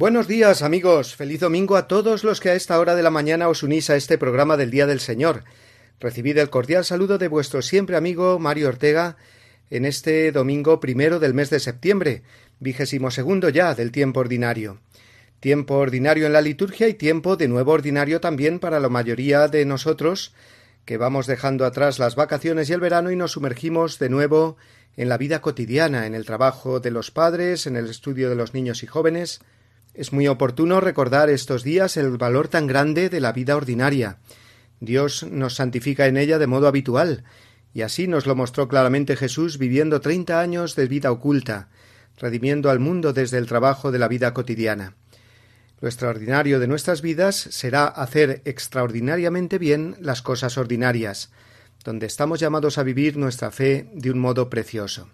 Buenos días amigos, feliz domingo a todos los que a esta hora de la mañana os unís a este programa del Día del Señor. Recibid el cordial saludo de vuestro siempre amigo Mario Ortega en este domingo primero del mes de septiembre, vigésimo segundo ya del tiempo ordinario. Tiempo ordinario en la liturgia y tiempo de nuevo ordinario también para la mayoría de nosotros que vamos dejando atrás las vacaciones y el verano y nos sumergimos de nuevo en la vida cotidiana, en el trabajo de los padres, en el estudio de los niños y jóvenes, es muy oportuno recordar estos días el valor tan grande de la vida ordinaria. Dios nos santifica en ella de modo habitual, y así nos lo mostró claramente Jesús viviendo treinta años de vida oculta, redimiendo al mundo desde el trabajo de la vida cotidiana. Lo extraordinario de nuestras vidas será hacer extraordinariamente bien las cosas ordinarias, donde estamos llamados a vivir nuestra fe de un modo precioso.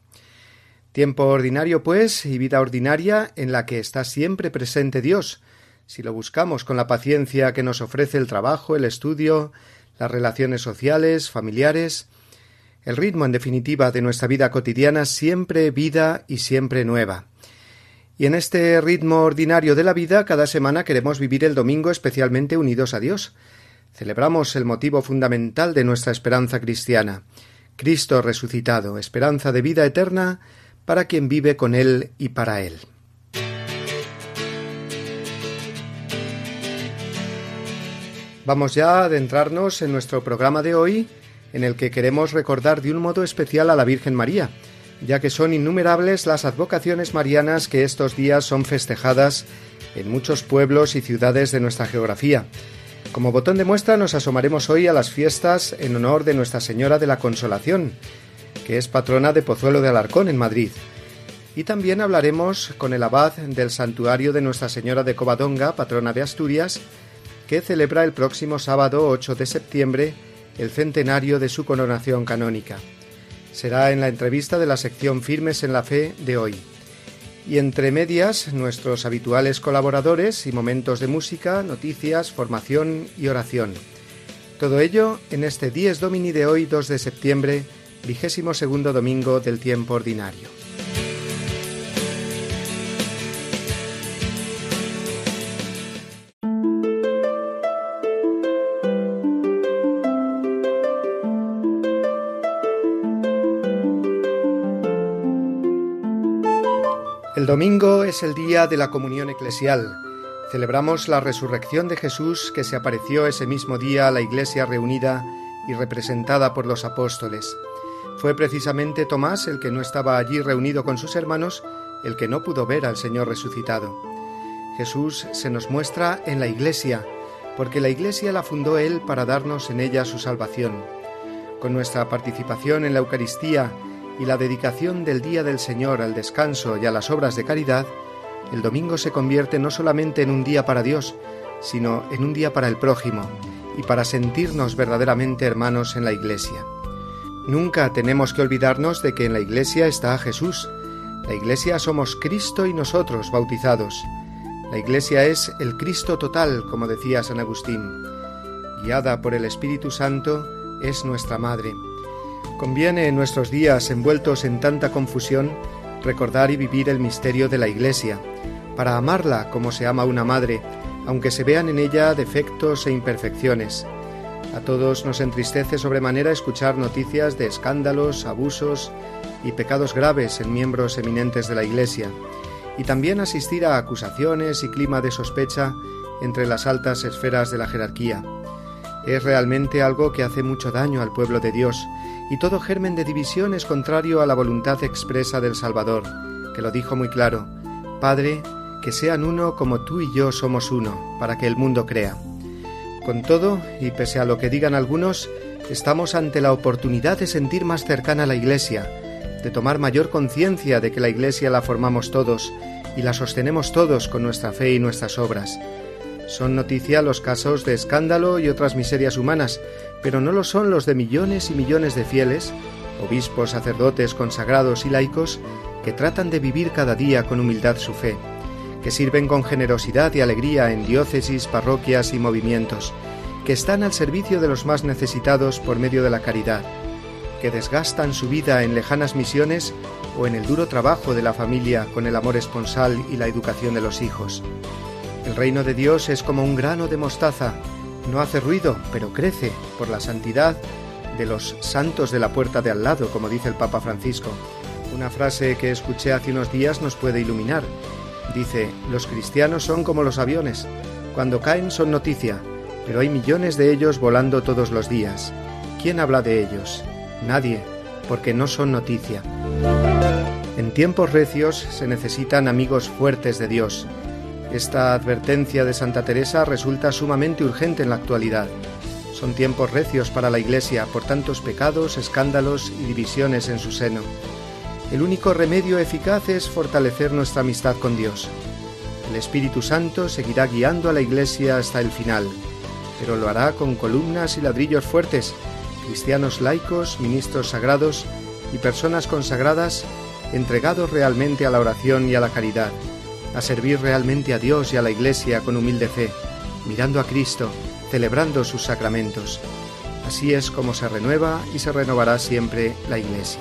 Tiempo ordinario, pues, y vida ordinaria en la que está siempre presente Dios, si lo buscamos con la paciencia que nos ofrece el trabajo, el estudio, las relaciones sociales, familiares, el ritmo, en definitiva, de nuestra vida cotidiana, siempre vida y siempre nueva. Y en este ritmo ordinario de la vida, cada semana queremos vivir el domingo especialmente unidos a Dios. Celebramos el motivo fundamental de nuestra esperanza cristiana, Cristo resucitado, esperanza de vida eterna, para quien vive con Él y para Él. Vamos ya a adentrarnos en nuestro programa de hoy, en el que queremos recordar de un modo especial a la Virgen María, ya que son innumerables las advocaciones marianas que estos días son festejadas en muchos pueblos y ciudades de nuestra geografía. Como botón de muestra nos asomaremos hoy a las fiestas en honor de Nuestra Señora de la Consolación, que es patrona de Pozuelo de Alarcón en Madrid. Y también hablaremos con el abad del santuario de Nuestra Señora de Covadonga, patrona de Asturias, que celebra el próximo sábado 8 de septiembre el centenario de su coronación canónica. Será en la entrevista de la sección Firmes en la Fe de hoy. Y entre medias, nuestros habituales colaboradores y momentos de música, noticias, formación y oración. Todo ello en este 10 Domini de hoy, 2 de septiembre, vigésimo segundo domingo del tiempo ordinario. El domingo es el día de la comunión eclesial. Celebramos la resurrección de Jesús que se apareció ese mismo día a la iglesia reunida y representada por los apóstoles. Fue precisamente Tomás el que no estaba allí reunido con sus hermanos, el que no pudo ver al Señor resucitado. Jesús se nos muestra en la Iglesia, porque la Iglesia la fundó Él para darnos en ella su salvación. Con nuestra participación en la Eucaristía y la dedicación del Día del Señor al descanso y a las obras de caridad, el domingo se convierte no solamente en un día para Dios, sino en un día para el prójimo y para sentirnos verdaderamente hermanos en la Iglesia. Nunca tenemos que olvidarnos de que en la Iglesia está Jesús. La Iglesia somos Cristo y nosotros bautizados. La Iglesia es el Cristo total, como decía San Agustín. Guiada por el Espíritu Santo, es nuestra Madre. Conviene en nuestros días envueltos en tanta confusión recordar y vivir el misterio de la Iglesia, para amarla como se ama una madre, aunque se vean en ella defectos e imperfecciones. A todos nos entristece sobremanera escuchar noticias de escándalos, abusos y pecados graves en miembros eminentes de la Iglesia, y también asistir a acusaciones y clima de sospecha entre las altas esferas de la jerarquía. Es realmente algo que hace mucho daño al pueblo de Dios, y todo germen de división es contrario a la voluntad expresa del Salvador, que lo dijo muy claro, Padre, que sean uno como tú y yo somos uno, para que el mundo crea. Con todo, y pese a lo que digan algunos, Estamos ante la oportunidad de sentir más cercana la Iglesia, de tomar mayor conciencia de que la Iglesia la formamos todos y la sostenemos todos con nuestra fe y nuestras obras. Son noticia los casos de escándalo y otras miserias humanas, pero no lo son los de millones y millones de fieles, obispos, sacerdotes, consagrados y laicos, que tratan de vivir cada día con humildad su fe, que sirven con generosidad y alegría en diócesis, parroquias y movimientos, que están al servicio de los más necesitados por medio de la caridad, que desgastan su vida en lejanas misiones o en el duro trabajo de la familia con el amor esponsal y la educación de los hijos. El reino de Dios es como un grano de mostaza, no hace ruido, pero crece por la santidad de los santos de la puerta de al lado, como dice el Papa Francisco. Una frase que escuché hace unos días nos puede iluminar. Dice, los cristianos son como los aviones. Cuando caen son noticia, pero hay millones de ellos volando todos los días. ¿Quién habla de ellos? Nadie, porque no son noticia. En tiempos recios se necesitan amigos fuertes de Dios. Esta advertencia de Santa Teresa resulta sumamente urgente en la actualidad. Son tiempos recios para la Iglesia por tantos pecados, escándalos y divisiones en su seno. El único remedio eficaz es fortalecer nuestra amistad con Dios. El Espíritu Santo seguirá guiando a la Iglesia hasta el final, pero lo hará con columnas y ladrillos fuertes cristianos laicos, ministros sagrados y personas consagradas entregados realmente a la oración y a la caridad, a servir realmente a Dios y a la Iglesia con humilde fe, mirando a Cristo, celebrando sus sacramentos. Así es como se renueva y se renovará siempre la Iglesia.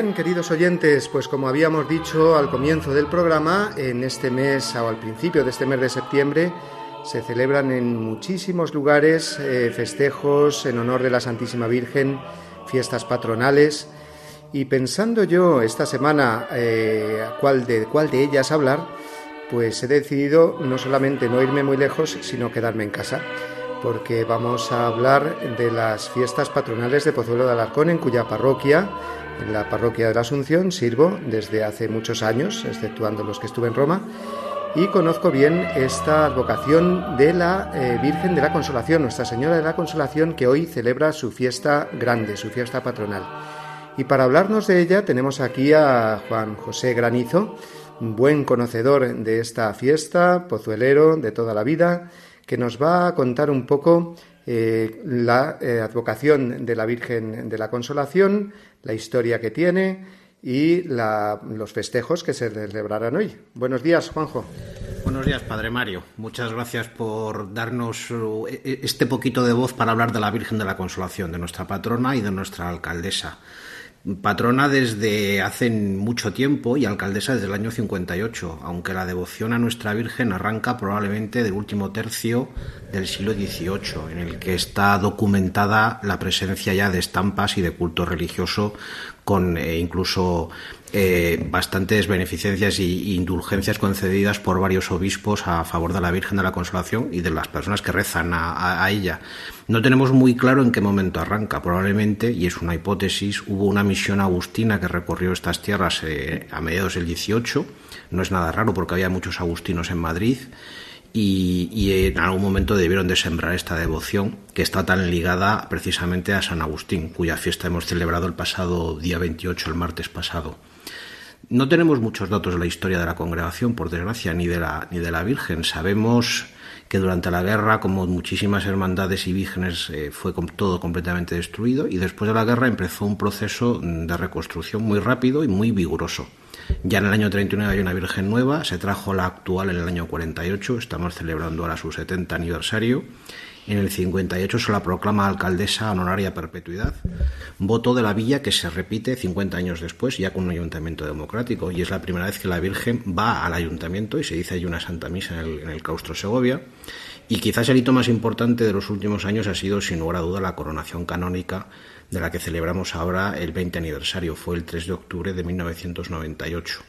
Bien, queridos oyentes, pues como habíamos dicho al comienzo del programa, en este mes o al principio de este mes de septiembre se celebran en muchísimos lugares eh, festejos en honor de la Santísima Virgen, fiestas patronales. Y pensando yo esta semana eh, cuál, de, cuál de ellas hablar, pues he decidido no solamente no irme muy lejos, sino quedarme en casa, porque vamos a hablar de las fiestas patronales de Pozuelo de Alarcón, en cuya parroquia en la parroquia de la Asunción sirvo desde hace muchos años, exceptuando los que estuve en Roma, y conozco bien esta advocación de la eh, Virgen de la Consolación, Nuestra Señora de la Consolación, que hoy celebra su fiesta grande, su fiesta patronal. Y para hablarnos de ella tenemos aquí a Juan José Granizo, buen conocedor de esta fiesta, pozuelero de toda la vida, que nos va a contar un poco eh, la eh, advocación de la Virgen de la Consolación, la historia que tiene y los festejos que se celebrarán hoy. Buenos días, Juanjo. Buenos días, Padre Mario. Muchas gracias por darnos uh, e, e, este poquito de voz para hablar de la Virgen de la Consolación, de nuestra patrona y de nuestra alcaldesa patrona desde hace mucho tiempo y alcaldesa desde el año 58, aunque la devoción a nuestra Virgen arranca probablemente del último tercio del siglo XVIII, en el que está documentada la presencia ya de estampas y de culto religioso con eh, incluso eh, bastantes beneficencias e indulgencias concedidas por varios obispos a favor de la Virgen de la Consolación y de las personas que rezan a, ella. No tenemos muy claro en qué momento arranca. Probablemente, y es una hipótesis, hubo una misión agustina que recorrió estas tierras eh, a mediados del 18. No es nada raro porque había muchos agustinos en Madrid. Y, y, en algún momento debieron de sembrar esta devoción que está tan ligada precisamente a San Agustín, cuya fiesta hemos celebrado el pasado día 28, el martes pasado. No tenemos muchos datos de la historia de la congregación, por desgracia, ni de la, ni de la Virgen. Sabemos que durante la guerra, como muchísimas hermandades y vírgenes, eh, fue todo completamente destruido y después de la guerra empezó un proceso de reconstrucción muy rápido y muy vigoroso. Ya en el año 39 hay una Virgen nueva, se trajo la actual en el año 48, estamos celebrando ahora su 70 aniversario en el 58 se la proclama alcaldesa honoraria perpetuidad, voto de la villa que se repite 50 años después, ya con un ayuntamiento democrático. Y es la primera vez que la Virgen va al ayuntamiento y se dice allí una Santa Misa en el, en el claustro Segovia. Y quizás el hito más importante de los últimos años ha sido, sin lugar a duda, la coronación canónica de la que celebramos ahora el 20 aniversario. Fue el 3 de octubre de 1998.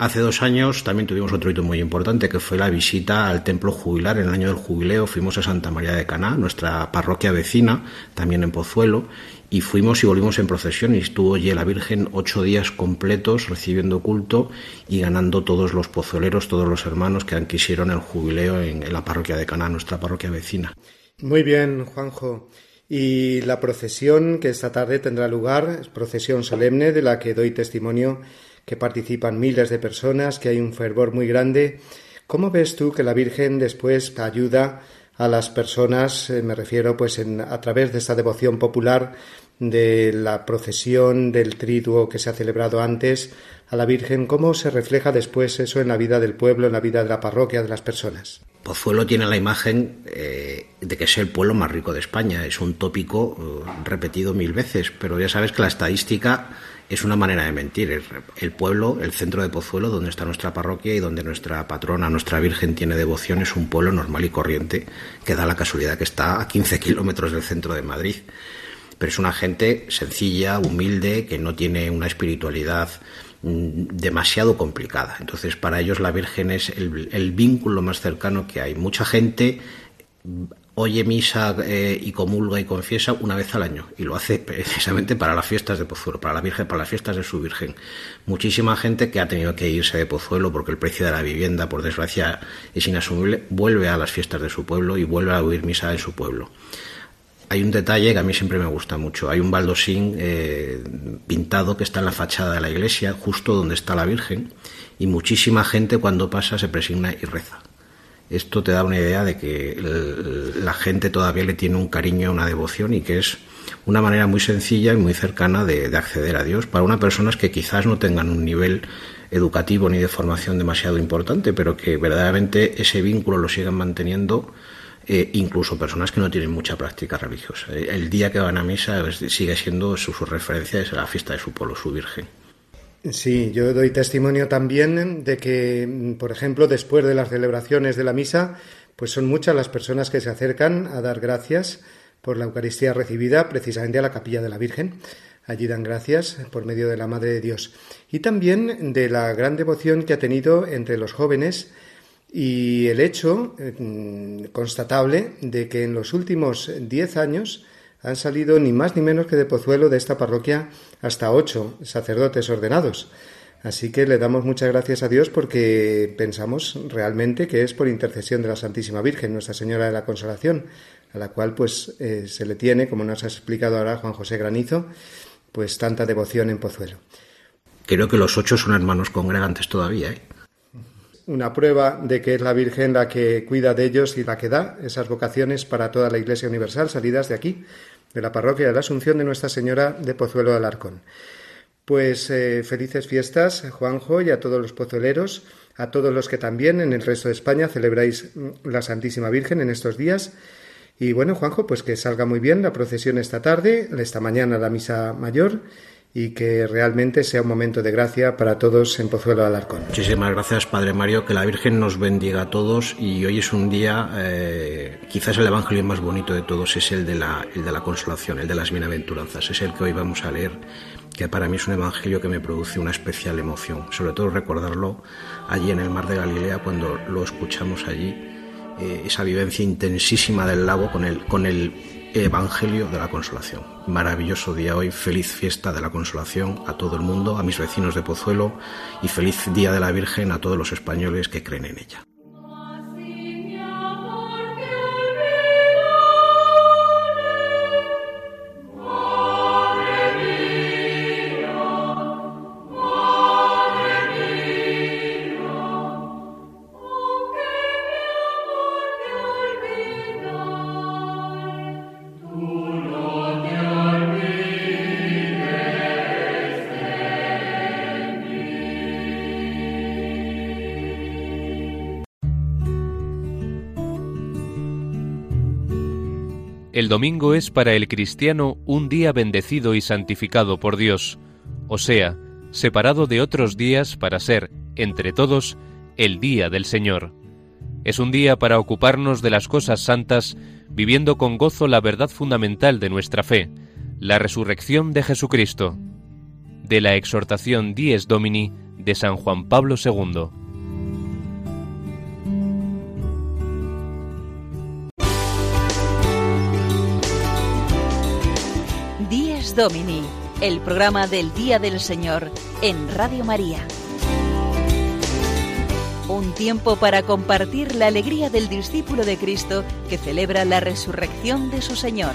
Hace dos años también tuvimos otro hito muy importante que fue la visita al templo jubilar. En el año del jubileo fuimos a Santa María de Caná, nuestra parroquia vecina, también en Pozuelo, y fuimos y volvimos en procesión y estuvo allí la Virgen ocho días completos recibiendo culto y ganando todos los pozueleros, todos los hermanos que quisieron el jubileo en, la parroquia de Caná, nuestra parroquia vecina. Muy bien, Juanjo. Y la procesión que esta tarde tendrá lugar, es procesión solemne de la que doy testimonio que participan miles de personas, que hay un fervor muy grande. ¿Cómo ves tú que la Virgen después ayuda a las personas, eh, me refiero pues a través de esta devoción popular de la procesión del triduo que se ha celebrado antes a la Virgen, cómo se refleja después eso en la vida del pueblo, en la vida de la parroquia, de las personas? Pozuelo tiene la imagen eh, de que es el pueblo más rico de España. Es un tópico eh, repetido mil veces, pero ya sabes que la estadística es una manera de mentir. El pueblo, el centro de Pozuelo, donde está nuestra parroquia y donde nuestra patrona, nuestra Virgen, tiene devoción, es un pueblo normal y corriente que da la casualidad que está a 15 kilómetros del centro de Madrid. Pero es una gente sencilla, humilde, que no tiene una espiritualidad mm, demasiado complicada. Entonces, para ellos la Virgen es el, el vínculo más cercano que hay. Mucha gente oye misa eh, y comulga y confiesa una vez al año y lo hace precisamente para las fiestas de Pozuelo, para la Virgen, para las fiestas de su Virgen. Muchísima gente que ha tenido que irse de Pozuelo porque el precio de la vivienda, por desgracia, es inasumible, vuelve a las fiestas de su pueblo y vuelve a oír misa en su pueblo. Hay un detalle que a mí siempre me gusta mucho. Hay un baldosín eh, pintado que está en la fachada de la iglesia, justo donde está la Virgen, y muchísima gente cuando pasa se presigna y reza esto te da una idea de que la gente todavía le tiene un cariño, una devoción y que es una manera muy sencilla y muy cercana de, acceder a Dios para unas personas que quizás no tengan un nivel educativo ni de formación demasiado importante, pero que verdaderamente ese vínculo lo siguen manteniendo. Eh, incluso personas que no tienen mucha práctica religiosa. El día que van a misa sigue siendo su, su referencia es la fiesta de su pueblo, su Virgen. Sí, yo doy testimonio también de que, por ejemplo, después de las celebraciones de la misa, pues son muchas las personas que se acercan a dar gracias por la Eucaristía recibida precisamente a la capilla de la Virgen. Allí dan gracias por medio de la Madre de Dios. Y también de la gran devoción que ha tenido entre los jóvenes y el hecho mm, constatable de que en los últimos diez años han salido ni más ni menos que de Pozuelo de esta parroquia hasta ocho sacerdotes ordenados. Así que le damos muchas gracias a Dios porque pensamos realmente que es por intercesión de la Santísima Virgen, Nuestra Señora de la Consolación, a la cual pues eh, se le tiene, como nos ha explicado ahora Juan José Granizo, pues tanta devoción en Pozuelo. Creo que los ocho son hermanos congregantes todavía. ¿eh? Una prueba de que es la Virgen la que cuida de ellos y la que da esas vocaciones para toda la Iglesia Universal salidas de aquí, de la parroquia de la Asunción de Nuestra Señora de Pozuelo de Alarcón. Pues eh, felices fiestas, Juanjo, y a todos los pozueleros, a todos los que también en el resto de España celebráis mm, la Santísima Virgen en estos días. Y bueno, Juanjo, pues que salga muy bien la procesión esta tarde, esta mañana la misa mayor y que realmente sea un momento de gracia para todos en Pozuelo de Alarcón. Muchísimas gracias, Padre Mario, que la Virgen nos bendiga a todos y hoy es un día, eh, quizás el Evangelio más bonito de todos es el de, la, el de la consolación, el de las bienaventuranzas, es el que hoy vamos a leer, que para mí es un Evangelio que me produce una especial emoción, sobre todo recordarlo allí en el mar de Galilea cuando lo escuchamos allí, eh, esa vivencia intensísima del lago con el, con el Evangelio de la Consolación. Maravilloso día hoy, feliz fiesta de la Consolación a todo el mundo, a mis vecinos de Pozuelo y feliz Día de la Virgen a todos los españoles que creen en ella. Domingo es para el cristiano un día bendecido y santificado por Dios, o sea, separado de otros días para ser, entre todos, el día del Señor. Es un día para ocuparnos de las cosas santas, viviendo con gozo la verdad fundamental de nuestra fe, la resurrección de Jesucristo. De la exhortación Dies Domini de San Juan Pablo II. Domini, el programa del Día del Señor en Radio María. Un tiempo para compartir la alegría del discípulo de Cristo que celebra la resurrección de su Señor.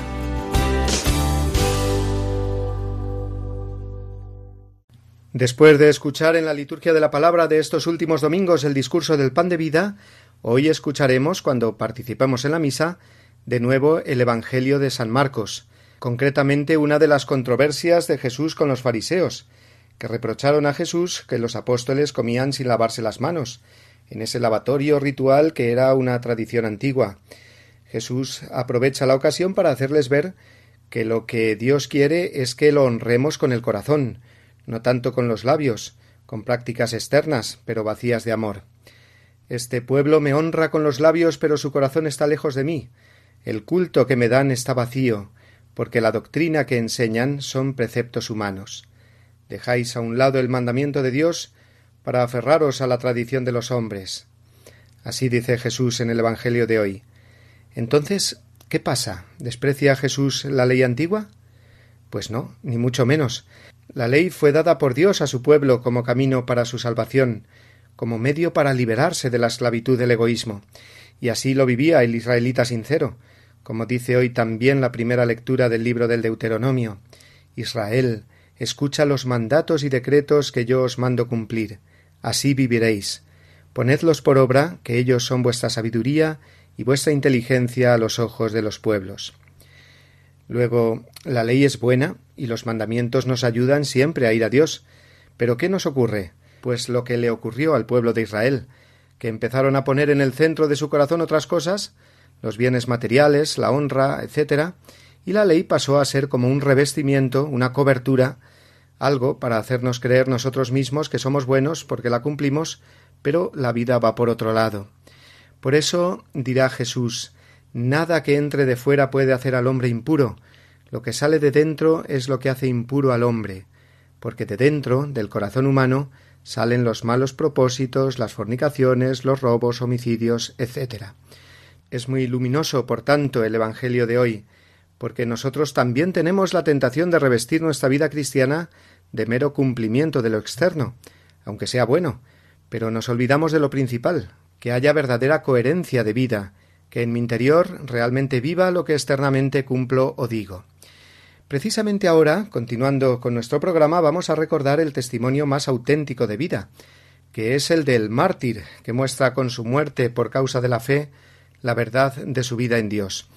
Después de escuchar en la liturgia de la palabra de estos últimos domingos el discurso del pan de vida, hoy escucharemos, cuando participemos en la misa, de nuevo el Evangelio de San Marcos, concretamente una de las controversias de Jesús con los fariseos, que reprocharon a Jesús que los apóstoles comían sin lavarse las manos, en ese lavatorio ritual que era una tradición antigua. Jesús aprovecha la ocasión para hacerles ver que lo que Dios quiere es que lo honremos con el corazón, no tanto con los labios, con prácticas externas, pero vacías de amor. Este pueblo me honra con los labios, pero su corazón está lejos de mí. El culto que me dan está vacío, porque la doctrina que enseñan son preceptos humanos. Dejáis a un lado el mandamiento de Dios para aferraros a la tradición de los hombres. Así dice Jesús en el Evangelio de hoy. Entonces, ¿qué pasa? ¿Desprecia Jesús la ley antigua? Pues no, ni mucho menos. La ley fue dada por Dios a su pueblo como camino para su salvación, como medio para liberarse de la esclavitud del egoísmo, y así lo vivía el israelita sincero, como dice hoy también la primera lectura del libro del Deuteronomio. Israel, escucha los mandatos y decretos que yo os mando cumplir. Así viviréis. Ponedlos por obra, que ellos son vuestra sabiduría y vuestra inteligencia a los ojos de los pueblos. Luego, la ley es buena y los mandamientos nos ayudan siempre a ir a Dios. Pero ¿qué nos ocurre? Pues lo que le ocurrió al pueblo de Israel, que empezaron a poner en el centro de su corazón otras cosas, los bienes materiales, la honra, etc., y la ley pasó a ser como un revestimiento, una cobertura, algo para hacernos creer nosotros mismos que somos buenos porque la cumplimos, pero la vida va por otro lado. Por eso dirá Jesús Nada que entre de fuera puede hacer al hombre impuro, lo que sale de dentro es lo que hace impuro al hombre, porque de dentro, del corazón humano, salen los malos propósitos, las fornicaciones, los robos, homicidios, etc. Es muy luminoso, por tanto, el Evangelio de hoy, porque nosotros también tenemos la tentación de revestir nuestra vida cristiana de mero cumplimiento de lo externo, aunque sea bueno, pero nos olvidamos de lo principal, que haya verdadera coherencia de vida, que en mi interior realmente viva lo que externamente cumplo o digo. Precisamente ahora, continuando con nuestro programa, vamos a recordar el testimonio más auténtico de vida, que es el del mártir, que muestra con su muerte por causa de la fe la verdad de su vida en Dios.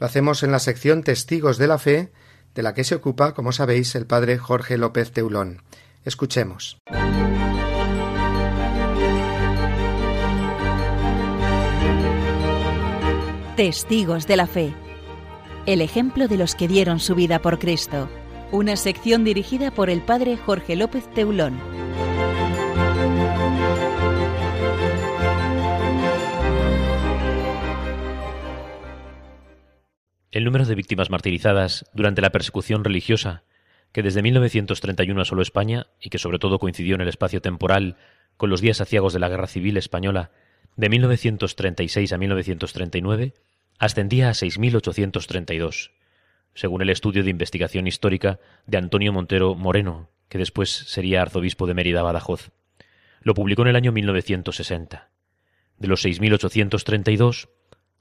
Lo hacemos en la sección Testigos de la Fe, de la que se ocupa, como sabéis, el padre Jorge López Teulón. Escuchemos. Testigos de la Fe. El ejemplo de los que dieron su vida por Cristo. Una sección dirigida por el padre Jorge López Teulón. El número de víctimas martirizadas durante la persecución religiosa, que desde 1931 asoló España y que sobre todo coincidió en el espacio temporal con los días aciagos de la Guerra Civil Española de 1936 a 1939, ascendía a 6.832, según el estudio de investigación histórica de Antonio Montero Moreno, que después sería arzobispo de Mérida Badajoz. Lo publicó en el año 1960. De los 6.832,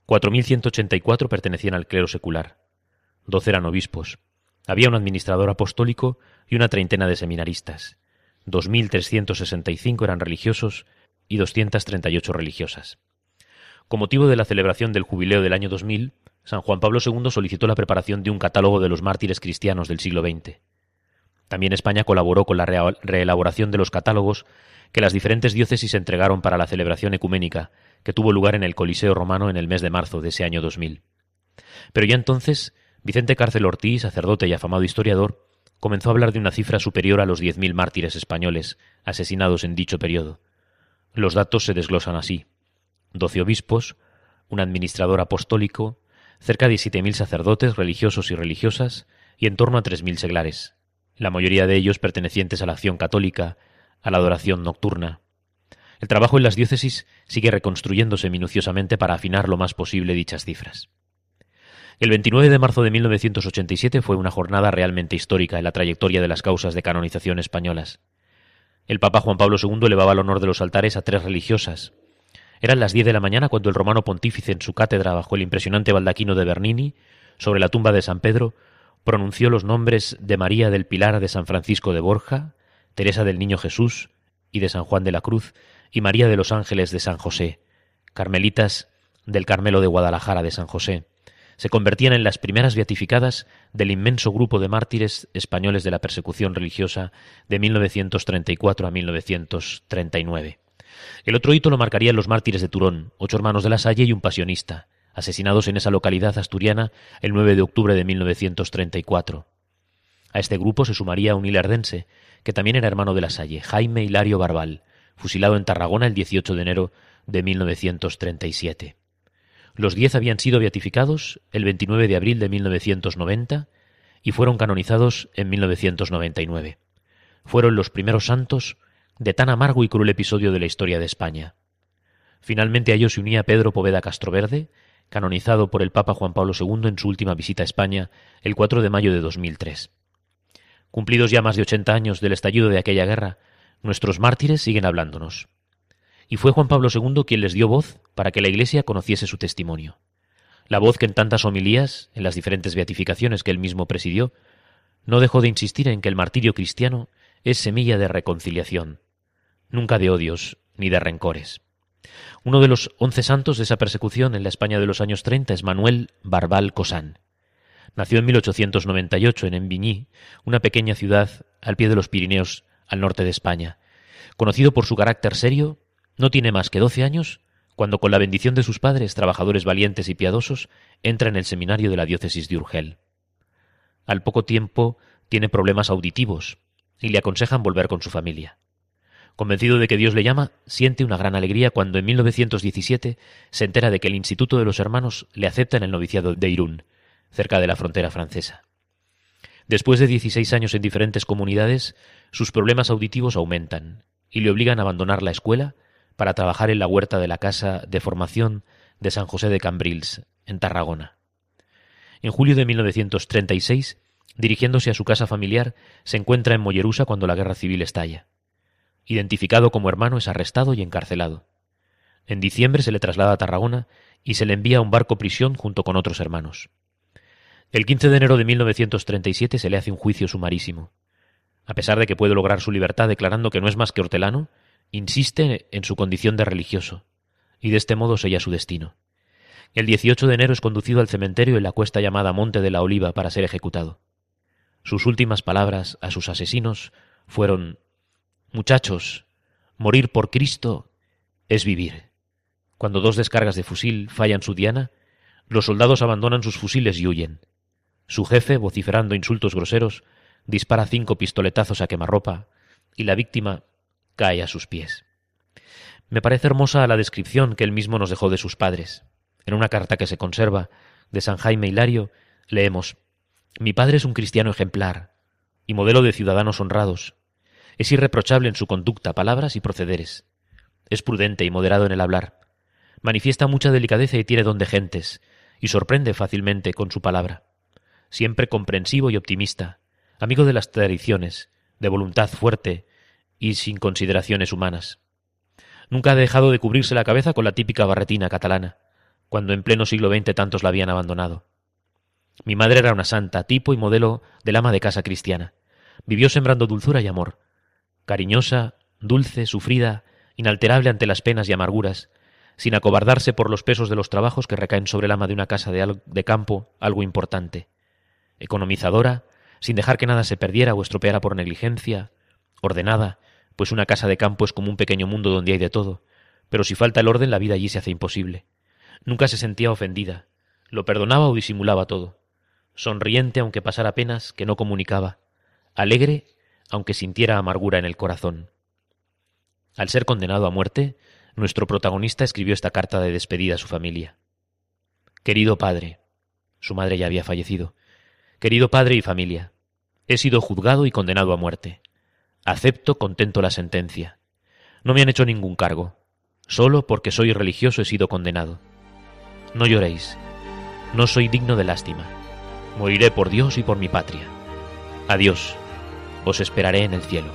4.184 pertenecían al clero secular. Doce eran obispos. Había un administrador apostólico y una treintena de seminaristas. 2.365 eran religiosos y 238 religiosas. Con motivo de la celebración del jubileo del año 2000, San Juan Pablo II solicitó la preparación de un catálogo de los mártires cristianos del siglo XX. También España colaboró con la reelaboración de los catálogos que las diferentes diócesis entregaron para la celebración ecuménica, que tuvo lugar en el Coliseo romano en el mes de marzo de ese año 2000. Pero ya entonces, Vicente Cárcel Ortiz, sacerdote y afamado historiador, comenzó a hablar de una cifra superior a los 10.000 mártires españoles asesinados en dicho periodo. Los datos se desglosan así doce obispos, un administrador apostólico, cerca de siete mil sacerdotes religiosos y religiosas y en torno a tres mil seglares, la mayoría de ellos pertenecientes a la acción católica, a la adoración nocturna. El trabajo en las diócesis sigue reconstruyéndose minuciosamente para afinar lo más posible dichas cifras. El 29 de marzo de 1987 fue una jornada realmente histórica en la trayectoria de las causas de canonización españolas. El Papa Juan Pablo II elevaba el honor de los altares a tres religiosas, eran las diez de la mañana cuando el romano pontífice en su cátedra bajo el impresionante baldaquino de Bernini, sobre la tumba de San Pedro, pronunció los nombres de María del Pilar de San Francisco de Borja, Teresa del Niño Jesús y de San Juan de la Cruz, y María de los Ángeles de San José, carmelitas del Carmelo de Guadalajara de San José. Se convertían en las primeras beatificadas del inmenso grupo de mártires españoles de la persecución religiosa de 1934 a 1939. El otro hito lo marcarían los mártires de Turón, ocho hermanos de la Salle y un pasionista, asesinados en esa localidad asturiana el 9 de octubre de 1934. A este grupo se sumaría un hilardense, que también era hermano de la Salle, Jaime Hilario Barbal, fusilado en Tarragona el 18 de enero de 1937. Los diez habían sido beatificados el 29 de abril de 1990 y fueron canonizados en 1999. Fueron los primeros santos de tan amargo y cruel episodio de la historia de España. Finalmente a ellos se unía Pedro Poveda Castroverde, canonizado por el Papa Juan Pablo II en su última visita a España el 4 de mayo de 2003. Cumplidos ya más de 80 años del estallido de aquella guerra, nuestros mártires siguen hablándonos. Y fue Juan Pablo II quien les dio voz para que la Iglesia conociese su testimonio. La voz que en tantas homilías, en las diferentes beatificaciones que él mismo presidió, no dejó de insistir en que el martirio cristiano es semilla de reconciliación, nunca de odios ni de rencores. Uno de los once santos de esa persecución en la España de los años treinta es Manuel Barbal Cosán. Nació en 1898 en Envigny, una pequeña ciudad al pie de los Pirineos, al norte de España. Conocido por su carácter serio, no tiene más que doce años cuando con la bendición de sus padres, trabajadores valientes y piadosos, entra en el seminario de la diócesis de Urgel. Al poco tiempo tiene problemas auditivos y le aconsejan volver con su familia. Convencido de que Dios le llama, siente una gran alegría cuando en 1917 se entera de que el Instituto de los Hermanos le acepta en el noviciado de Irún, cerca de la frontera francesa. Después de 16 años en diferentes comunidades, sus problemas auditivos aumentan y le obligan a abandonar la escuela para trabajar en la huerta de la casa de formación de San José de Cambrils, en Tarragona. En julio de 1936, dirigiéndose a su casa familiar, se encuentra en Mollerusa cuando la guerra civil estalla. Identificado como hermano, es arrestado y encarcelado. En diciembre se le traslada a Tarragona y se le envía a un barco prisión junto con otros hermanos. El 15 de enero de 1937 se le hace un juicio sumarísimo. A pesar de que puede lograr su libertad declarando que no es más que hortelano, insiste en su condición de religioso, y de este modo sella su destino. El 18 de enero es conducido al cementerio en la cuesta llamada Monte de la Oliva para ser ejecutado. Sus últimas palabras a sus asesinos fueron Muchachos, morir por Cristo es vivir. Cuando dos descargas de fusil fallan su diana, los soldados abandonan sus fusiles y huyen. Su jefe, vociferando insultos groseros, dispara cinco pistoletazos a quemarropa y la víctima cae a sus pies. Me parece hermosa la descripción que él mismo nos dejó de sus padres. En una carta que se conserva de San Jaime Hilario leemos Mi padre es un cristiano ejemplar y modelo de ciudadanos honrados. Es irreprochable en su conducta, palabras y procederes. Es prudente y moderado en el hablar. Manifiesta mucha delicadeza y tiene don de gentes, y sorprende fácilmente con su palabra. Siempre comprensivo y optimista, amigo de las tradiciones, de voluntad fuerte y sin consideraciones humanas. Nunca ha dejado de cubrirse la cabeza con la típica barretina catalana cuando en pleno siglo XX tantos la habían abandonado. Mi madre era una santa, tipo y modelo del ama de casa cristiana. Vivió sembrando dulzura y amor. Cariñosa, dulce, sufrida, inalterable ante las penas y amarguras, sin acobardarse por los pesos de los trabajos que recaen sobre el ama de una casa de, de campo algo importante. Economizadora, sin dejar que nada se perdiera o estropeara por negligencia, ordenada, pues una casa de campo es como un pequeño mundo donde hay de todo, pero si falta el orden la vida allí se hace imposible. Nunca se sentía ofendida. Lo perdonaba o disimulaba todo. Sonriente aunque pasara penas que no comunicaba. Alegre aunque sintiera amargura en el corazón. Al ser condenado a muerte, nuestro protagonista escribió esta carta de despedida a su familia. Querido padre, su madre ya había fallecido. Querido padre y familia, he sido juzgado y condenado a muerte. Acepto contento la sentencia. No me han hecho ningún cargo. Solo porque soy religioso he sido condenado. No lloréis. No soy digno de lástima. Moriré por Dios y por mi patria. Adiós. Os esperaré en el cielo.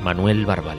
Manuel Barbal.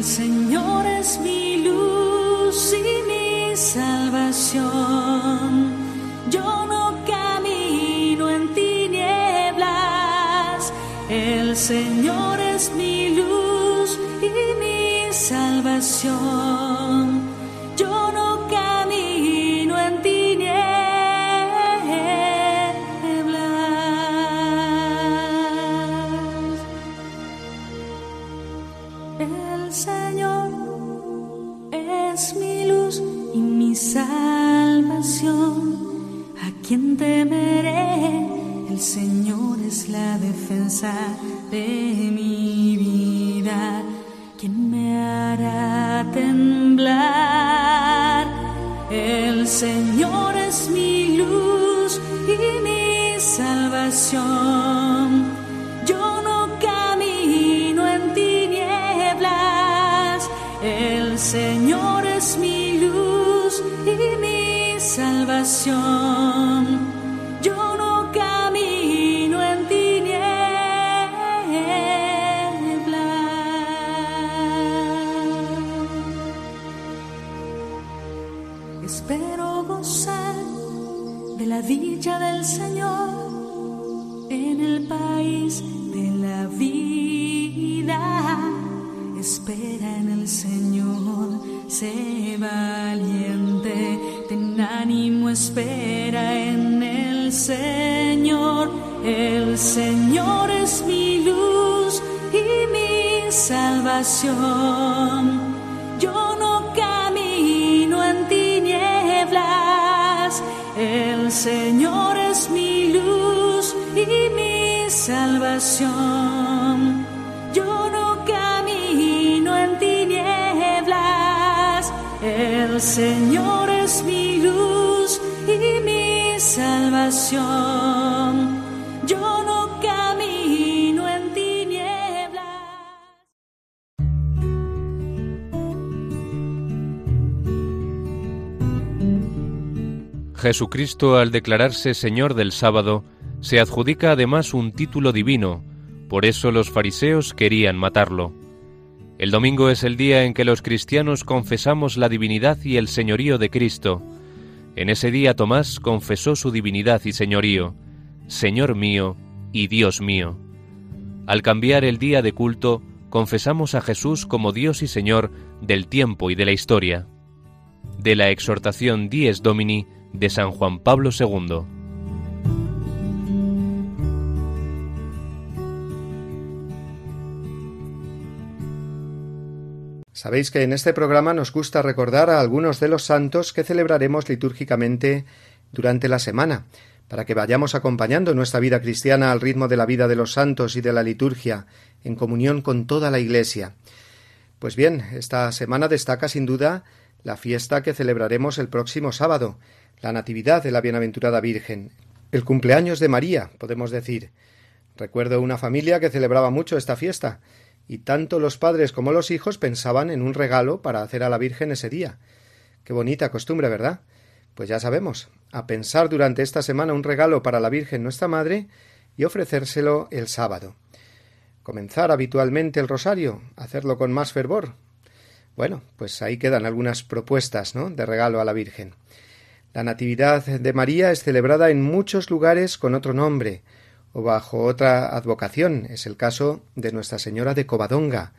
El Señor es mi Espero gozar de la dicha del Señor en el país de la vida. Espera en el Señor, sé valiente, ten ánimo, espera en el Señor. El Señor es mi luz y mi salvación. Yo no camino en tinieblas. El Señor es mi luz y mi salvación. Yo no camino en tinieblas. Jesucristo, al declararse Señor del sábado, se adjudica además un título divino, por eso los fariseos querían matarlo. El domingo es el día en que los cristianos confesamos la divinidad y el señorío de Cristo. En ese día Tomás confesó su divinidad y señorío, Señor mío y Dios mío. Al cambiar el día de culto, confesamos a Jesús como Dios y Señor del tiempo y de la historia. De la exhortación Dies Domini de San Juan Pablo II. Sabéis que en este programa nos gusta recordar a algunos de los santos que celebraremos litúrgicamente durante la semana, para que vayamos acompañando nuestra vida cristiana al ritmo de la vida de los santos y de la liturgia, en comunión con toda la Iglesia. Pues bien, esta semana destaca sin duda la fiesta que celebraremos el próximo sábado, la Natividad de la Bienaventurada Virgen, el cumpleaños de María, podemos decir. Recuerdo una familia que celebraba mucho esta fiesta, y tanto los padres como los hijos pensaban en un regalo para hacer a la Virgen ese día. Qué bonita costumbre, ¿verdad? Pues ya sabemos, a pensar durante esta semana un regalo para la Virgen nuestra Madre y ofrecérselo el sábado. Comenzar habitualmente el rosario, hacerlo con más fervor. Bueno, pues ahí quedan algunas propuestas, ¿no? de regalo a la Virgen. La Natividad de María es celebrada en muchos lugares con otro nombre, o bajo otra advocación. Es el caso de Nuestra Señora de Covadonga,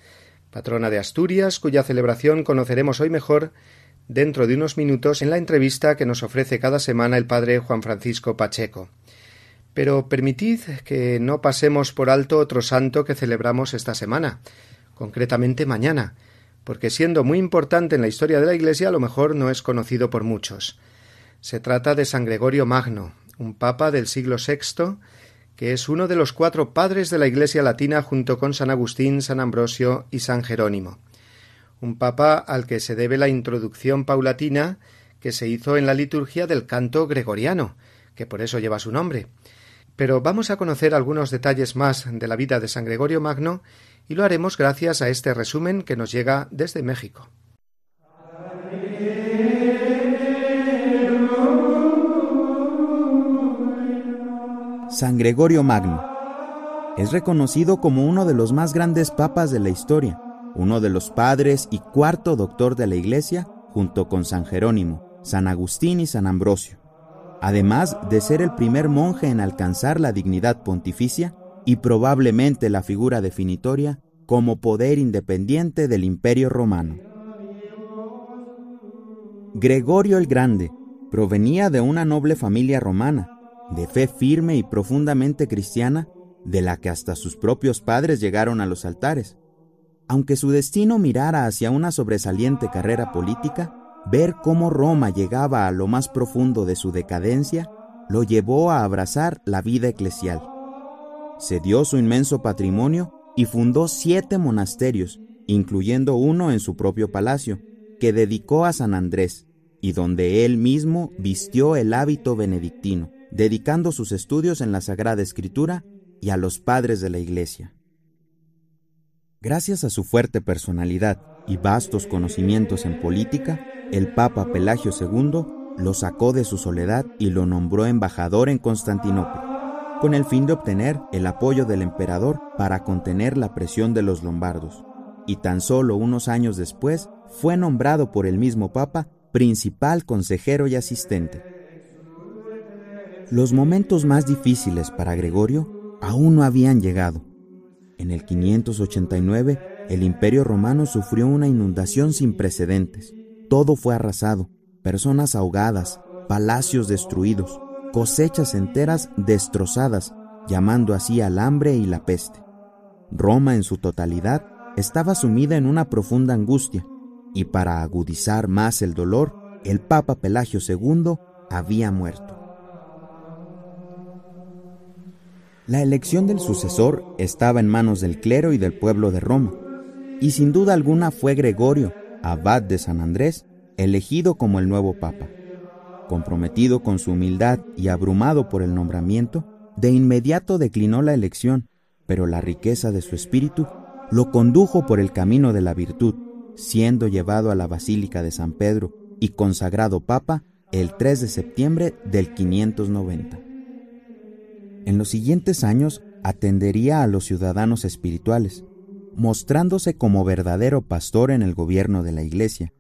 patrona de Asturias, cuya celebración conoceremos hoy mejor dentro de unos minutos en la entrevista que nos ofrece cada semana el padre Juan Francisco Pacheco. Pero permitid que no pasemos por alto otro santo que celebramos esta semana, concretamente mañana, porque siendo muy importante en la historia de la Iglesia, a lo mejor no es conocido por muchos. Se trata de San Gregorio Magno, un papa del siglo VI, que es uno de los cuatro padres de la Iglesia latina junto con San Agustín, San Ambrosio y San Jerónimo. Un papa al que se debe la introducción paulatina que se hizo en la liturgia del canto gregoriano, que por eso lleva su nombre. Pero vamos a conocer algunos detalles más de la vida de San Gregorio Magno y lo haremos gracias a este resumen que nos llega desde México. San Gregorio Magno. Es reconocido como uno de los más grandes papas de la historia. uno de los padres y cuarto doctor de la Iglesia, junto con San Jerónimo, San Agustín y San Ambrosio, además de ser el primer monje en alcanzar la dignidad pontificia y probablemente la figura definitoria como poder independiente del Imperio Romano. Gregorio el Grande provenía de una noble familia romana, de fe firme y profundamente cristiana, de la que hasta sus propios padres llegaron a los altares. Aunque su destino mirara hacia una sobresaliente carrera política, ver cómo Roma llegaba a lo más profundo de su decadencia lo llevó a abrazar la vida eclesial. Cedió su inmenso patrimonio y fundó siete monasterios, incluyendo uno en su propio palacio, que dedicó a San Andrés, y donde él mismo vistió el hábito benedictino, dedicando sus estudios en la Sagrada Escritura y a los padres de la Iglesia. Gracias a su fuerte personalidad y vastos conocimientos en política, el Papa Pelagio II lo sacó de su soledad y lo nombró embajador en Constantinopla, con el fin de obtener el apoyo del emperador para contener la presión de los lombardos. Y tan solo unos años después fue nombrado por el mismo Papa principal consejero y asistente. Los momentos más difíciles para Gregorio aún no habían llegado. En el 589, el Imperio Romano sufrió una inundación sin precedentes. Todo fue arrasado, personas ahogadas, palacios destruidos, cosechas enteras destrozadas, llamando así al hambre y la peste. Roma en su totalidad estaba sumida en una profunda angustia, y para agudizar más el dolor, el Papa Pelagio II había muerto. La elección del sucesor estaba en manos del clero y del pueblo de Roma, y sin duda alguna fue Gregorio, abad de San Andrés, elegido como el nuevo papa. Comprometido con su humildad y abrumado por el nombramiento, de inmediato declinó la elección, pero la riqueza de su espíritu lo condujo por el camino de la virtud, siendo llevado a la Basílica de San Pedro y consagrado papa el 3 de septiembre del 590. En los siguientes años atendería a los ciudadanos espirituales, mostrándose como verdadero pastor en el gobierno de la Iglesia.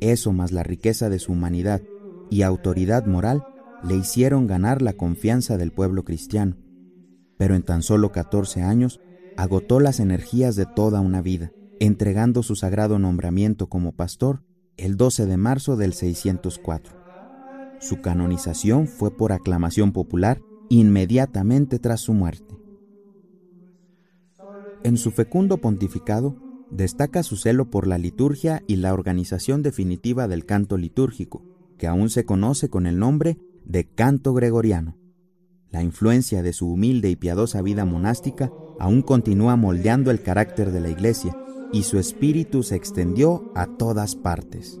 Eso más la riqueza de su humanidad y autoridad moral le hicieron ganar la confianza del pueblo cristiano. Pero en tan solo 14 años agotó las energías de toda una vida, entregando su sagrado nombramiento como pastor el 12 de marzo del 604. Su canonización fue por aclamación popular inmediatamente tras su muerte. En su fecundo pontificado destaca su celo por la liturgia y la organización definitiva del canto litúrgico, que aún se conoce con el nombre de canto gregoriano. La influencia de su humilde y piadosa vida monástica aún continúa moldeando el carácter de la Iglesia, y su espíritu se extendió a todas partes.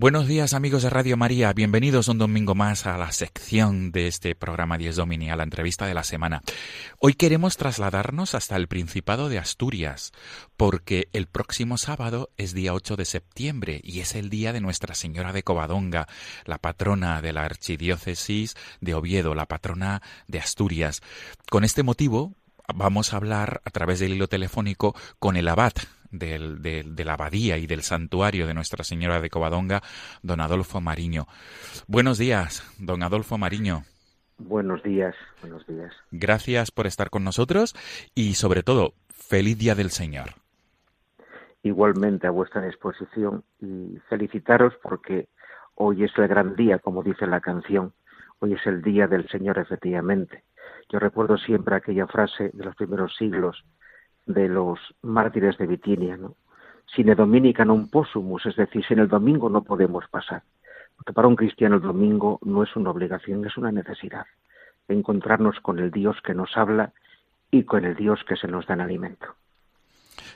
Buenos días amigos de Radio María, bienvenidos un domingo más a la sección de este programa 10 Domini, a la entrevista de la semana. Hoy queremos trasladarnos hasta el Principado de Asturias, porque el próximo sábado es día 8 de septiembre y es el día de Nuestra Señora de Covadonga, la patrona de la Archidiócesis de Oviedo, la patrona de Asturias. Con este motivo vamos a hablar a través del hilo telefónico con el abad del, de la abadía y del santuario de Nuestra Señora de Covadonga, don Adolfo Mariño. Buenos días, don Adolfo Mariño. Buenos días, buenos días. Gracias por estar con nosotros y sobre todo, feliz Día del Señor. igualmente a vuestra disposición y felicitaros porque hoy es el gran día, como dice la canción. Hoy es el día del Señor, efectivamente. Yo recuerdo siempre aquella frase de los primeros siglos de los mártires de Bitinia, ¿no? Sine dominica non possumus, es decir, sin el domingo no podemos pasar. Porque para un cristiano el domingo no es una obligación, es una necesidad. Encontrarnos con el Dios que nos habla y con el Dios que se nos da en alimento.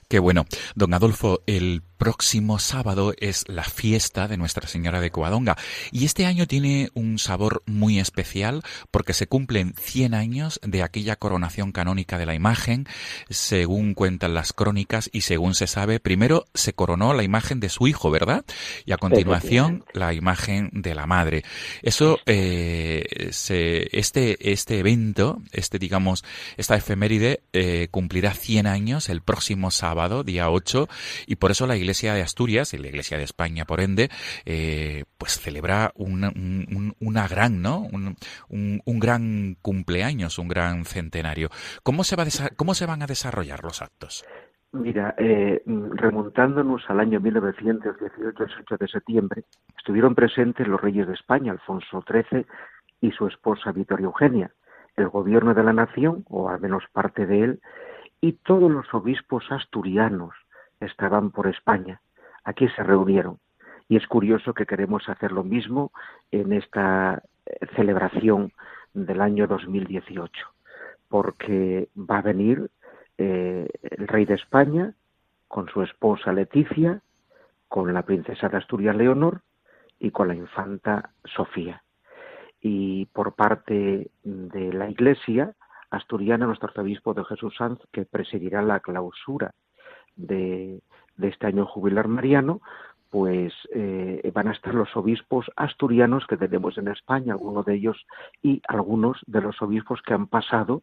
Qué bueno. Don Adolfo, el próximo sábado es la fiesta de Nuestra Señora de Coadonga y este año tiene un sabor muy especial porque se cumplen 100 años de aquella coronación canónica de la imagen, según cuentan las crónicas y según se sabe, primero se coronó la imagen de su hijo, ¿verdad? Y a continuación la imagen de la madre. Eso, eh, este, este evento, este digamos, esta efeméride eh, cumplirá 100 años el próximo sábado, día 8, y por eso la Iglesia de Asturias y la Iglesia de España, por ende, eh, pues celebra una, una gran, ¿no? Un, un, gran cumpleaños, un gran centenario. ¿Cómo se, va ¿Cómo se van a desarrollar los actos? Mira, eh, remontándonos al año 1918, el 8 de septiembre, estuvieron presentes los reyes de España, Alfonso XIII y su esposa Victoria Eugenia, el gobierno de la nación, o al menos parte de él, y todos los obispos asturianos, estaban por España. Aquí se reunieron. Y es curioso que queremos hacer lo mismo en esta eh, celebración del año 2018, porque va a venir eh, el rey de España con su esposa Leticia, con la princesa de Asturias Leonor y con la infanta Sofía. Y por parte de la Iglesia asturiana, nuestro arzobispo de Jesús Sanz, que presidirá la clausura de, este año jubilar mariano, pues eh, van a estar los obispos asturianos que tenemos en España, algunos de ellos y algunos de los obispos que han pasado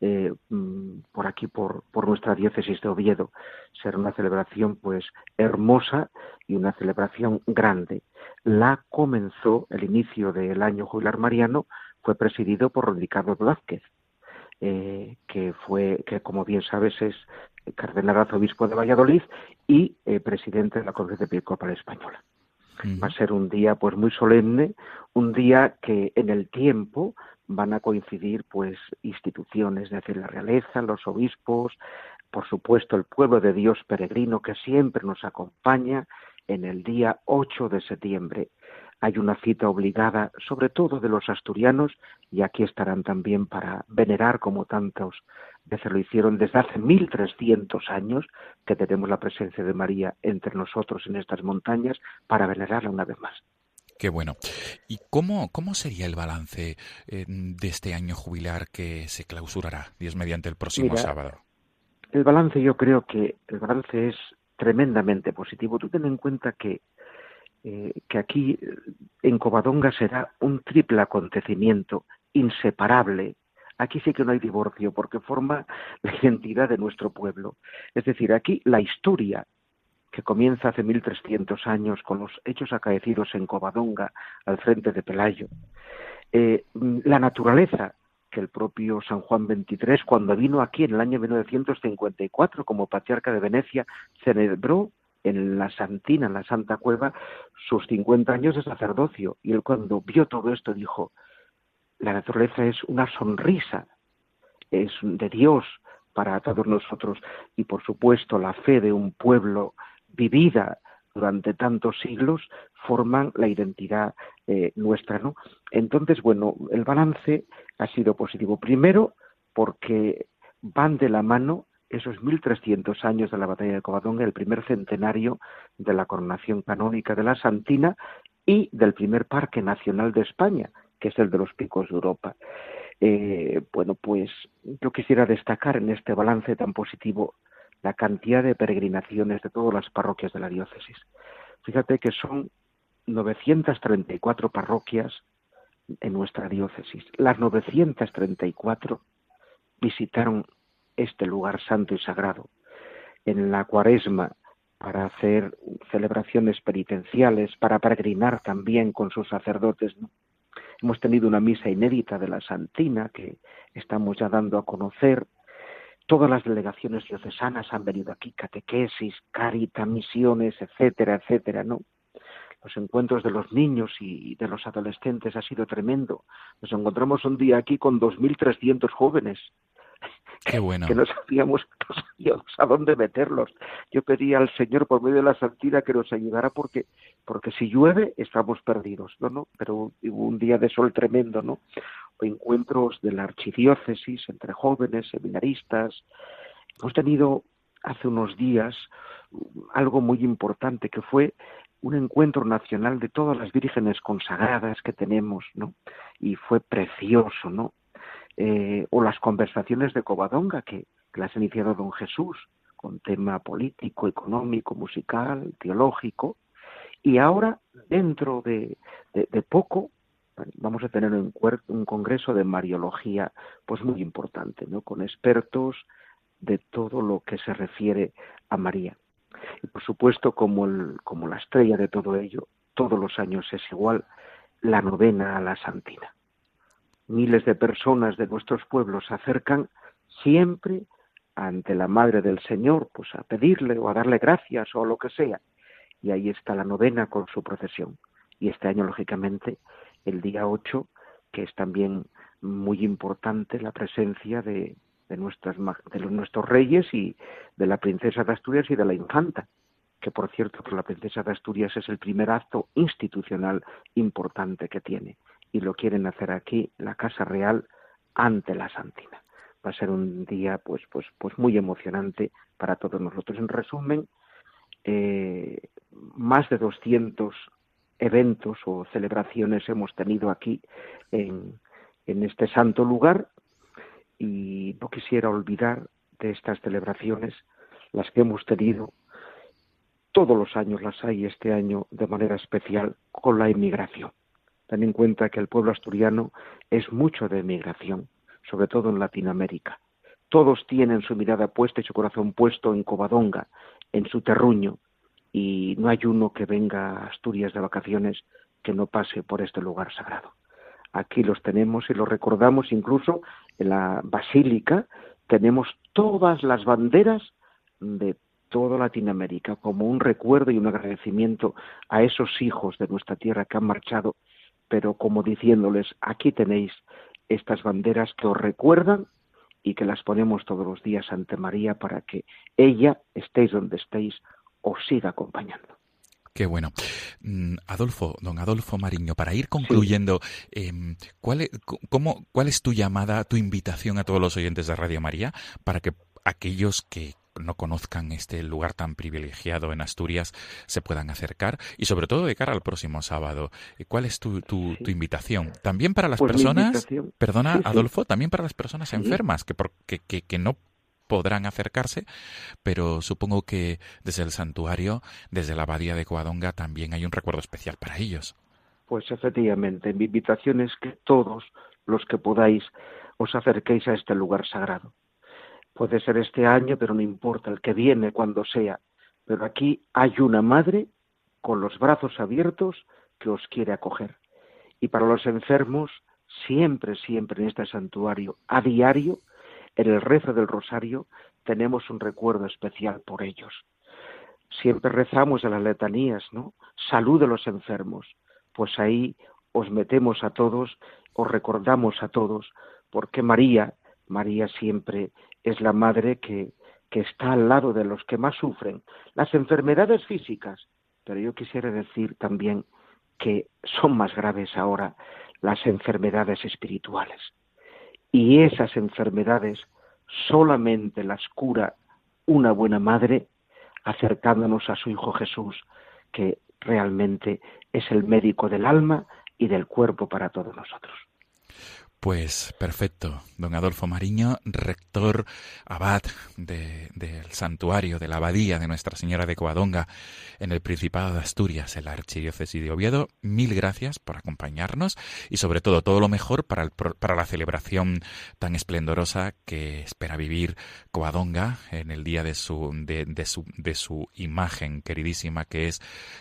eh, mm, por aquí, por, nuestra diócesis de Oviedo. Será una celebración pues hermosa y una celebración grande. La comenzó, el inicio del año jubilar mariano fue presidido por Ricardo Blázquez, eh, que fue, que como bien sabes es cardenal arzobispo de Valladolid y eh, presidente de la Conferencia Episcopal Española. Va a ser un día pues muy solemne, un día que en el tiempo van a coincidir pues instituciones, es decir, la realeza, los obispos, por supuesto el pueblo de Dios peregrino que siempre nos acompaña en el día 8 de septiembre hay una cita obligada, sobre todo de los asturianos, y aquí estarán también para venerar, como tantos veces lo hicieron desde hace 1300 años, que tenemos la presencia de María entre nosotros en estas montañas, para venerarla una vez más. Qué bueno. ¿Y cómo, cómo sería el balance eh, de este año jubilar que se clausurará, Dios mediante el próximo sábado? El balance yo creo que el balance es tremendamente positivo. Tú ten en cuenta que eh, que aquí en Covadonga será un triple acontecimiento inseparable. Aquí sí que no hay divorcio porque forma la identidad de nuestro pueblo. Es decir, aquí la historia que comienza hace 1300 años con los hechos acaecidos en Covadonga al frente de Pelayo, eh, la naturaleza que el propio San Juan XXIII, cuando vino aquí en el año 1954 como patriarca de Venecia, celebró en la Santina, en la Santa Cueva, sus 50 años de sacerdocio. Y él cuando vio todo esto dijo, la naturaleza es una sonrisa, es de Dios para todos nosotros. Y por supuesto la fe de un pueblo vivida durante tantos siglos forman la identidad eh, nuestra, ¿no? Entonces, bueno, el balance ha sido positivo. Primero, porque van de la mano esos 1300 años de la batalla de Covadonga, el primer centenario de la coronación canónica de la Santina y del primer parque nacional de España, que es el de los picos de Europa. Eh, bueno, pues yo quisiera destacar en este balance tan positivo la cantidad de peregrinaciones de todas las parroquias de la diócesis. Fíjate que son 934 parroquias en nuestra diócesis. Las 934 visitaron este lugar santo y sagrado. En la cuaresma, para hacer celebraciones penitenciales, para peregrinar también con sus sacerdotes. Hemos tenido una misa inédita de la Santina que estamos ya dando a conocer. todas las delegaciones diocesanas han venido aquí, catequesis, carita, misiones, etcétera, etcétera, ¿no? Los encuentros de los niños y de los adolescentes ha sido tremendo. Nos encontramos un día aquí con 2.300 jóvenes Qué bueno. que no sabíamos, no sabíamos a dónde meterlos. Yo pedía al Señor por medio de la santidad que nos ayudara porque, porque si llueve estamos perdidos, ¿no? ¿no? Pero hubo un día de sol tremendo, ¿no? Encuentros de la archidiócesis entre jóvenes, seminaristas. Hemos tenido hace unos días algo muy importante que fue un encuentro nacional de todas las vírgenes consagradas que tenemos, ¿no? Y fue precioso, ¿no? Eh, o las conversaciones de Covadonga que, las ha iniciado don Jesús, con tema político, económico, musical, teológico, y ahora, dentro de, poco, vamos a tener un, un, congreso de Mariología, pues muy importante, ¿no? Con expertos de todo lo que se refiere a María. Y por supuesto, como, el, como la estrella de todo ello, todos los años es igual, la novena a la Santina miles de personas de nuestros pueblos se acercan siempre ante la Madre del Señor, pues a pedirle o a darle gracias o lo que sea. Y ahí está la novena con su procesión. Y este año, lógicamente, el día 8, que es también muy importante la presencia de, de, de nuestros reyes y de la princesa de Asturias y de la infanta, que por cierto, la princesa de Asturias es el primer acto institucional importante que tiene y lo quieren hacer aquí, la Casa Real, ante la Santina. Va a ser un día pues, pues, pues muy emocionante para todos nosotros. En resumen, eh, más de 200 eventos o celebraciones hemos tenido aquí en, en este santo lugar y no quisiera olvidar de estas celebraciones las que hemos tenido todos los años las hay este año de manera especial con la inmigración. Ten en cuenta que el pueblo asturiano es mucho de emigración, sobre todo en Latinoamérica. Todos tienen su mirada puesta y su corazón puesto en Covadonga, en su terruño, y no hay uno que venga a Asturias de vacaciones que no pase por este lugar sagrado. Aquí los tenemos y los recordamos incluso en la basílica tenemos todas las banderas de toda Latinoamérica como un recuerdo y un agradecimiento a esos hijos de nuestra tierra que han marchado pero como diciéndoles, aquí tenéis estas banderas que os recuerdan y que las ponemos todos los días ante María para que ella, estéis donde estéis, os siga acompañando. Qué bueno. Mm, Adolfo, don Adolfo Mariño, para ir concluyendo, em, ¿cuál, es, cómo, ¿cuál es tu llamada, tu invitación a todos los oyentes de Radio María para que aquellos que no conozcan este lugar tan privilegiado en Asturias se puedan acercar y sobre todo de cara al próximo sábado. Eh, ¿Cuál es tu, tu, invitación? También para las pues personas, perdona Adolfo, también para las personas enfermas que, que, que, no podrán acercarse, pero supongo que desde el santuario, desde la abadía de Coadonga, también hay un recuerdo especial para ellos. Pues efectivamente, mi invitación es que todos los que podáis os acerquéis a este lugar sagrado. Puede ser este año, pero no importa, el que viene, cuando sea. Pero aquí hay una madre con los brazos abiertos que os quiere acoger. Y para los enfermos, siempre, siempre en este santuario, a diario, en el rezo del rosario, tenemos un recuerdo especial por ellos. Siempre rezamos en las letanías, ¿no? Salud de los enfermos. Pues ahí os metemos a todos, os recordamos a todos, porque María, María siempre es la madre que, está al lado de los que más sufren. Las enfermedades físicas, pero yo quisiera decir también que son más graves ahora las enfermedades espirituales. Y esas enfermedades solamente las cura una buena madre acercándonos a su Hijo Jesús, que realmente es el médico del alma y del cuerpo para todos nosotros. Pues perfecto, don Adolfo Mariño, rector abad del santuario de la abadía de Nuestra Señora de Coadonga en el Principado de Asturias, en la Archidiócesis de Oviedo. Mil gracias por acompañarnos y sobre todo todo lo mejor para, para la celebración tan esplendorosa que espera vivir Coadonga en el día de su, de, su, de su imagen queridísima que es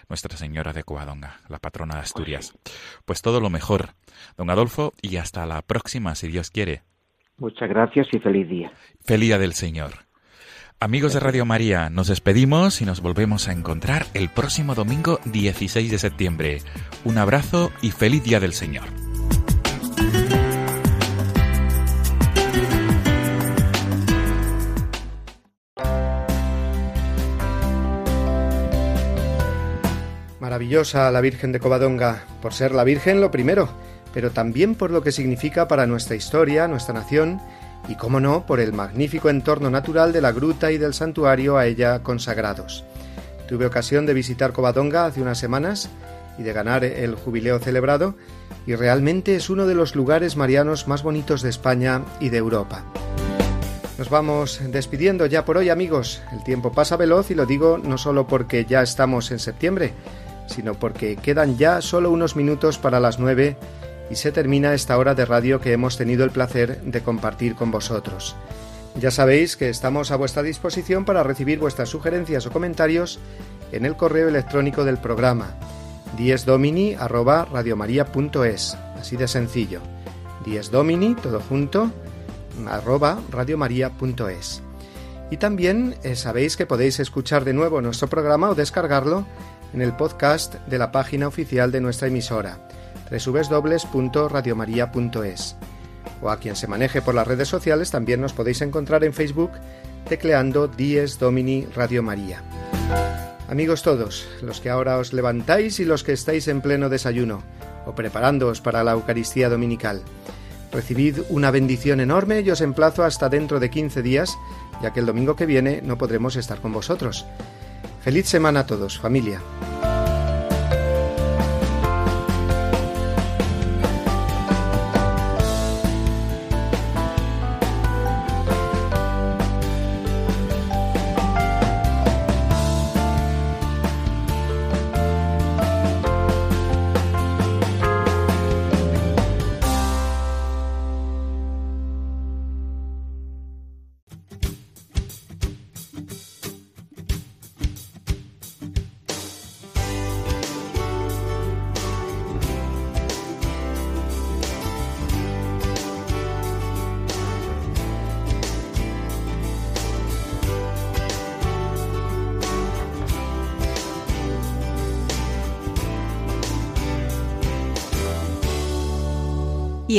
Nuestra Señora de Coadonga, la patrona de Asturias. Pues todo lo mejor, don Adolfo, y hasta la próxima, si Dios quiere. Muchas gracias y feliz día. Feliz día del Señor. Amigos de Radio María, nos despedimos y nos volvemos a encontrar el próximo domingo 16 de septiembre. Un abrazo y feliz día del Señor. Maravillosa la Virgen de Covadonga, por ser la Virgen lo primero, pero también por lo que significa para nuestra historia, nuestra nación, y cómo no, por el magnífico entorno natural de la gruta y del santuario a ella consagrados. Tuve ocasión de visitar Covadonga hace unas semanas y de ganar el jubileo celebrado, y realmente es uno de los lugares marianos más bonitos de España y de Europa. Nos vamos despidiendo ya por hoy amigos. El tiempo pasa veloz y lo digo no solo porque ya estamos en septiembre, sino porque quedan ya solo unos minutos para las nueve y se termina esta hora de radio que hemos tenido el placer de compartir con vosotros. Ya sabéis que estamos a vuestra disposición para recibir vuestras sugerencias o comentarios en el correo electrónico del programa diesdomini@radiomaria.es, así de sencillo. diesdomini todo junto radiomaria.es. Y también eh, sabéis que podéis escuchar de nuevo nuestro programa o descargarlo en el podcast de la página oficial de nuestra emisora www.radiomaria.es. O a quien se maneje por las redes sociales también nos podéis encontrar en Facebook tecleando Dies Domini Radio María. Amigos todos, los que ahora os levantáis y los que estáis en pleno desayuno o preparándoos para la Eucaristía Dominical, recibid una bendición enorme y os emplazo hasta dentro de 15 días, ya que el domingo que viene no podremos estar con vosotros. Feliz semana a todos, familia.